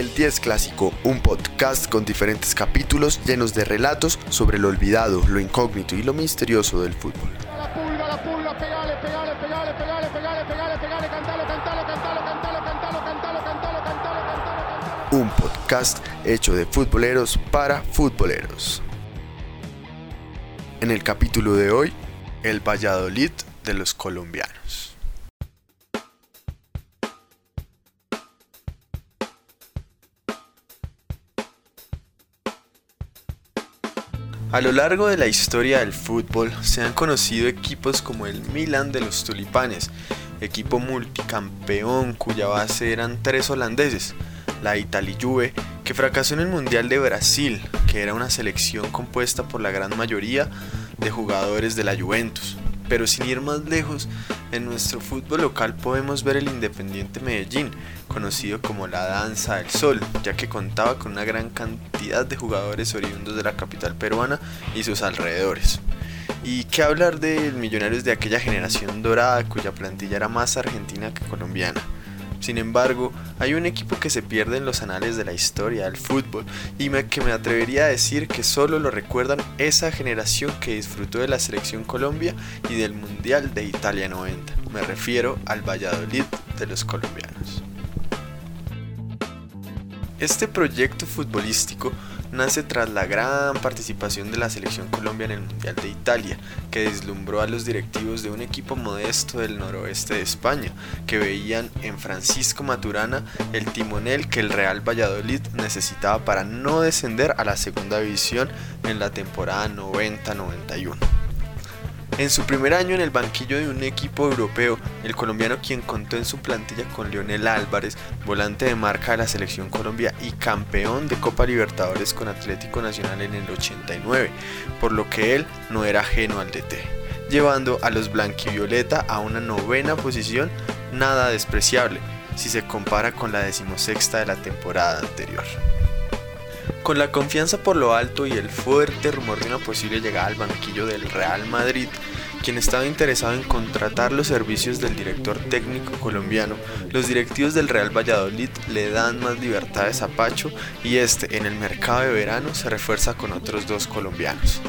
El 10 Clásico, un podcast con diferentes capítulos llenos de relatos sobre lo olvidado, lo incógnito y lo misterioso del fútbol. Un podcast hecho de futboleros para futboleros. En el capítulo de hoy, el Valladolid de los colombianos. A lo largo de la historia del fútbol se han conocido equipos como el Milan de los Tulipanes, equipo multicampeón cuya base eran tres holandeses, la Italia Juve, que fracasó en el Mundial de Brasil, que era una selección compuesta por la gran mayoría de jugadores de la Juventus. Pero sin ir más lejos, en nuestro fútbol local podemos ver el Independiente Medellín, conocido como la Danza del Sol, ya que contaba con una gran cantidad de jugadores oriundos de la capital peruana y sus alrededores. Y qué hablar de millonarios de aquella generación dorada cuya plantilla era más argentina que colombiana. Sin embargo, hay un equipo que se pierde en los anales de la historia del fútbol y que me atrevería a decir que solo lo recuerdan esa generación que disfrutó de la selección Colombia y del Mundial de Italia 90. Me refiero al Valladolid de los colombianos. Este proyecto futbolístico nace tras la gran participación de la selección Colombia en el Mundial de Italia, que deslumbró a los directivos de un equipo modesto del noroeste de España, que veían en Francisco Maturana el timonel que el Real Valladolid necesitaba para no descender a la segunda división en la temporada 90-91. En su primer año en el banquillo de un equipo europeo, el colombiano quien contó en su plantilla con Leonel Álvarez, volante de marca de la selección Colombia y campeón de Copa Libertadores con Atlético Nacional en el 89, por lo que él no era ajeno al DT, llevando a los blanquivioleta a una novena posición nada despreciable si se compara con la decimosexta de la temporada anterior. Con la confianza por lo alto y el fuerte rumor de una posible llegada al banquillo del Real Madrid, quien estaba interesado en contratar los servicios del director técnico colombiano, los directivos del Real Valladolid le dan más libertades a Pacho y este en el mercado de verano se refuerza con otros dos colombianos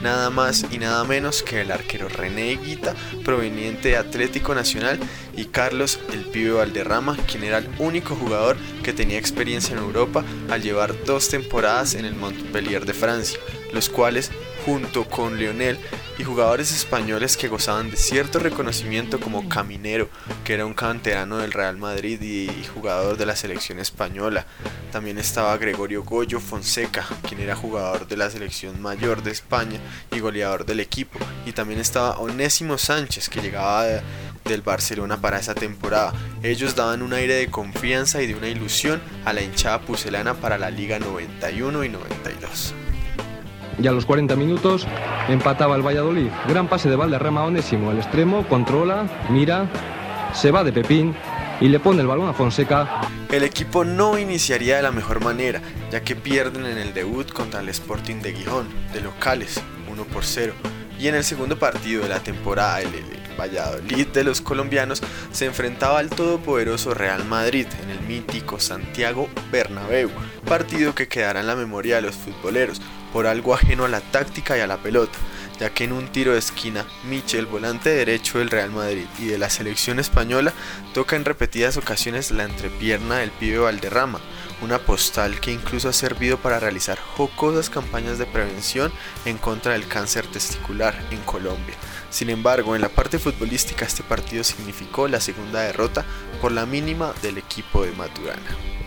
nada más y nada menos que el arquero René Guita, proveniente de Atlético Nacional, y Carlos el Pibe Valderrama, quien era el único jugador que tenía experiencia en Europa al llevar dos temporadas en el Montpellier de Francia, los cuales junto con Leonel y jugadores españoles que gozaban de cierto reconocimiento como Caminero, que era un canterano del Real Madrid y jugador de la selección española. También estaba Gregorio Goyo Fonseca, quien era jugador de la selección mayor de España y goleador del equipo. Y también estaba Onésimo Sánchez, que llegaba del Barcelona para esa temporada. Ellos daban un aire de confianza y de una ilusión a la hinchada pucelana para la Liga 91 y 92. Y a los 40 minutos empataba el Valladolid. Gran pase de Valderrama Onésimo. El extremo controla, mira, se va de Pepín y le pone el balón a Fonseca. El equipo no iniciaría de la mejor manera, ya que pierden en el debut contra el Sporting de Gijón, de locales, 1 por 0. Y en el segundo partido de la temporada, el, Valladolid de los colombianos se enfrentaba al todopoderoso Real Madrid en el mítico Santiago Bernabéu, partido que quedará en la memoria de los futboleros por algo ajeno a la táctica y a la pelota, ya que en un tiro de esquina, Michel, volante derecho del Real Madrid y de la selección española, toca en repetidas ocasiones la entrepierna del pibe Valderrama, una postal que incluso ha servido para realizar jocosas campañas de prevención en contra del cáncer testicular en Colombia. Sin embargo, en la parte futbolística este partido significó la segunda derrota por la mínima del equipo de Maturana.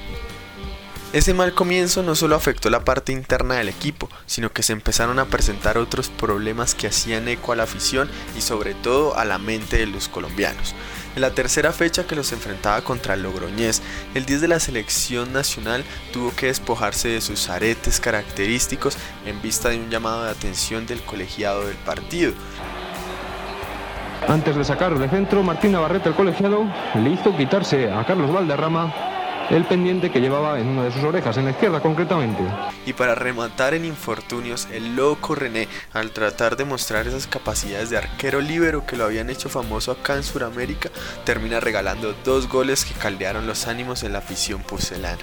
Ese mal comienzo no solo afectó la parte interna del equipo, sino que se empezaron a presentar otros problemas que hacían eco a la afición y sobre todo a la mente de los colombianos. En la tercera fecha que los enfrentaba contra el Logroñés, el 10 de la selección nacional tuvo que despojarse de sus aretes característicos en vista de un llamado de atención del colegiado del partido. Antes de sacar de centro, Martín Navarrete, el colegiado, le hizo quitarse a Carlos Valderrama el pendiente que llevaba en una de sus orejas, en la izquierda concretamente. Y para rematar en infortunios, el loco René, al tratar de mostrar esas capacidades de arquero líbero que lo habían hecho famoso acá en Sudamérica, termina regalando dos goles que caldearon los ánimos en la afición pucelana.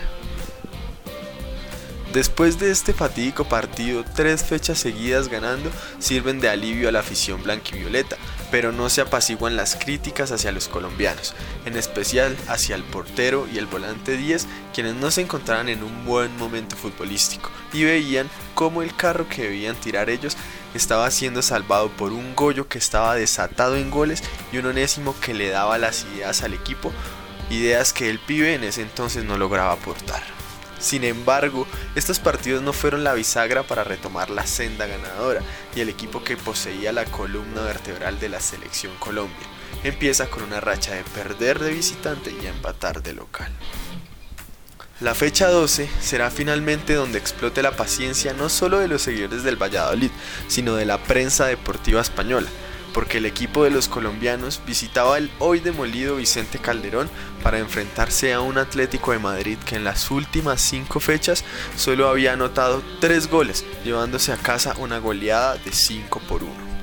Después de este fatídico partido, tres fechas seguidas ganando sirven de alivio a la afición blanquivioleta, pero no se apaciguan las críticas hacia los colombianos, en especial hacia el portero y el volante 10, quienes no se encontraban en un buen momento futbolístico y veían cómo el carro que debían tirar ellos estaba siendo salvado por un Goyo que estaba desatado en goles y un Onésimo que le daba las ideas al equipo, ideas que el pibe en ese entonces no lograba aportar. Sin embargo, estos partidos no fueron la bisagra para retomar la senda ganadora y el equipo que poseía la columna vertebral de la selección Colombia empieza con una racha de perder de visitante y empatar de local. La fecha 12 será finalmente donde explote la paciencia no solo de los seguidores del Valladolid, sino de la prensa deportiva española, porque el equipo de los colombianos visitaba el hoy demolido Vicente Calderón para enfrentarse a un Atlético de Madrid que en las últimas cinco fechas solo había anotado tres goles, llevándose a casa una goleada de 5 por 1.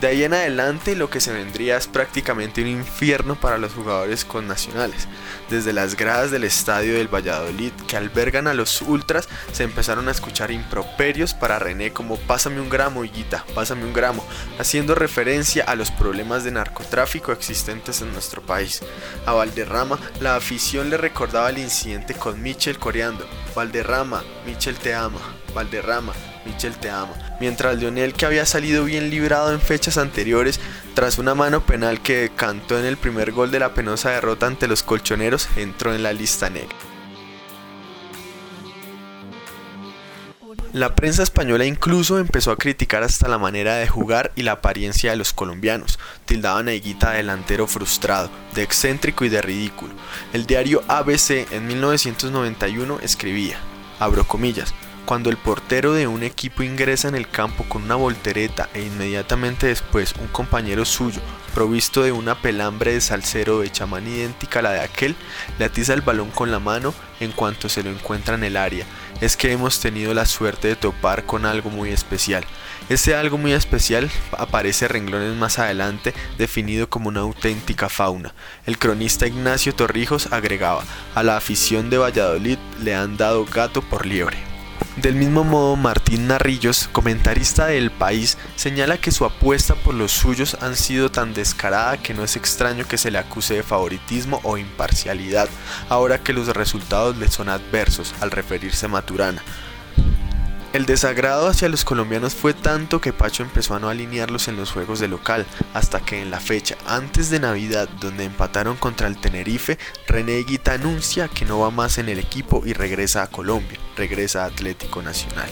De ahí en adelante lo que se vendría es prácticamente un infierno para los jugadores connacionales. Desde las gradas del estadio del Valladolid que albergan a los ultras se empezaron a escuchar improperios para René como pásame un gramo, higuita, pásame un gramo, haciendo referencia a los problemas de narcotráfico existentes en nuestro país. A Valderrama la afición le recordaba el incidente con Michel coreando, Valderrama, Michel te ama, Valderrama, Michel te ama. Mientras Lionel, que había salido bien librado en fechas anteriores, tras una mano penal que cantó en el primer gol de la penosa derrota ante los colchoneros, entró en la lista negra. La prensa española incluso empezó a criticar hasta la manera de jugar y la apariencia de los colombianos. Tildaban a Higuita de delantero frustrado, de excéntrico y de ridículo. El diario ABC en 1991 escribía, abro comillas, cuando el portero de un equipo ingresa en el campo con una voltereta e inmediatamente después un compañero suyo, provisto de una pelambre de salsero de chamán idéntica a la de aquel, le atiza el balón con la mano en cuanto se lo encuentra en el área, es que hemos tenido la suerte de topar con algo muy especial. Ese algo muy especial aparece renglones más adelante definido como una auténtica fauna. El cronista Ignacio Torrijos agregaba, a la afición de Valladolid le han dado gato por liebre. Del mismo modo, Martín Narrillos, comentarista del país, señala que su apuesta por los suyos han sido tan descarada que no es extraño que se le acuse de favoritismo o imparcialidad, ahora que los resultados le son adversos al referirse a Maturana. El desagrado hacia los colombianos fue tanto que Pacho empezó a no alinearlos en los juegos de local, hasta que en la fecha antes de Navidad, donde empataron contra el Tenerife, René Guita anuncia que no va más en el equipo y regresa a Colombia, regresa a Atlético Nacional.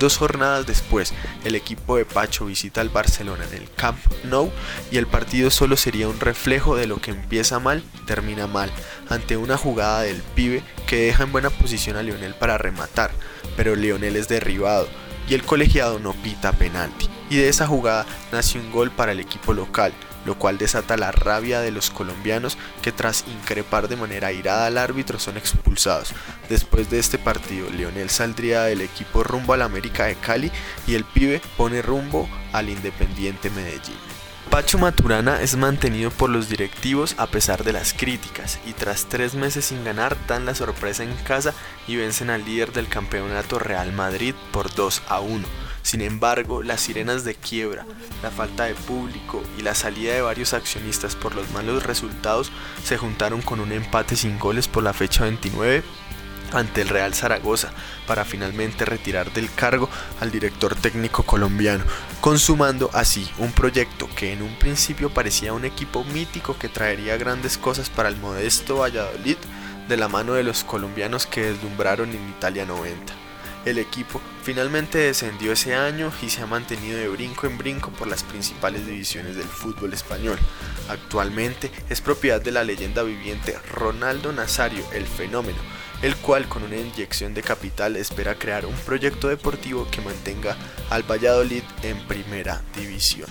Dos jornadas después, el equipo de Pacho visita al Barcelona en el Camp Nou y el partido solo sería un reflejo de lo que empieza mal, termina mal, ante una jugada del pibe que deja en buena posición a Lionel para rematar, pero Lionel es derribado y el colegiado no pita penalti. Y de esa jugada nace un gol para el equipo local, lo cual desata la rabia de los colombianos que tras increpar de manera irada al árbitro son expulsados. Después de este partido, Leonel saldría del equipo rumbo al América de Cali y el pibe pone rumbo al Independiente Medellín. Pacho Maturana es mantenido por los directivos a pesar de las críticas y tras tres meses sin ganar dan la sorpresa en casa y vencen al líder del campeonato Real Madrid por 2 a 1 sin embargo, las sirenas de quiebra, la falta de público y la salida de varios accionistas por los malos resultados se juntaron con un empate sin goles por la fecha 29 ante el Real Zaragoza para finalmente retirar del cargo al director técnico colombiano, consumando así un proyecto que en un principio parecía un equipo mítico que traería grandes cosas para el modesto Valladolid de la mano de los colombianos que deslumbraron en Italia 90. El equipo finalmente descendió ese año y se ha mantenido de brinco en brinco por las principales divisiones del fútbol español. Actualmente es propiedad de la leyenda viviente Ronaldo Nazario, el fenómeno, el cual con una inyección de capital espera crear un proyecto deportivo que mantenga al Valladolid en primera división.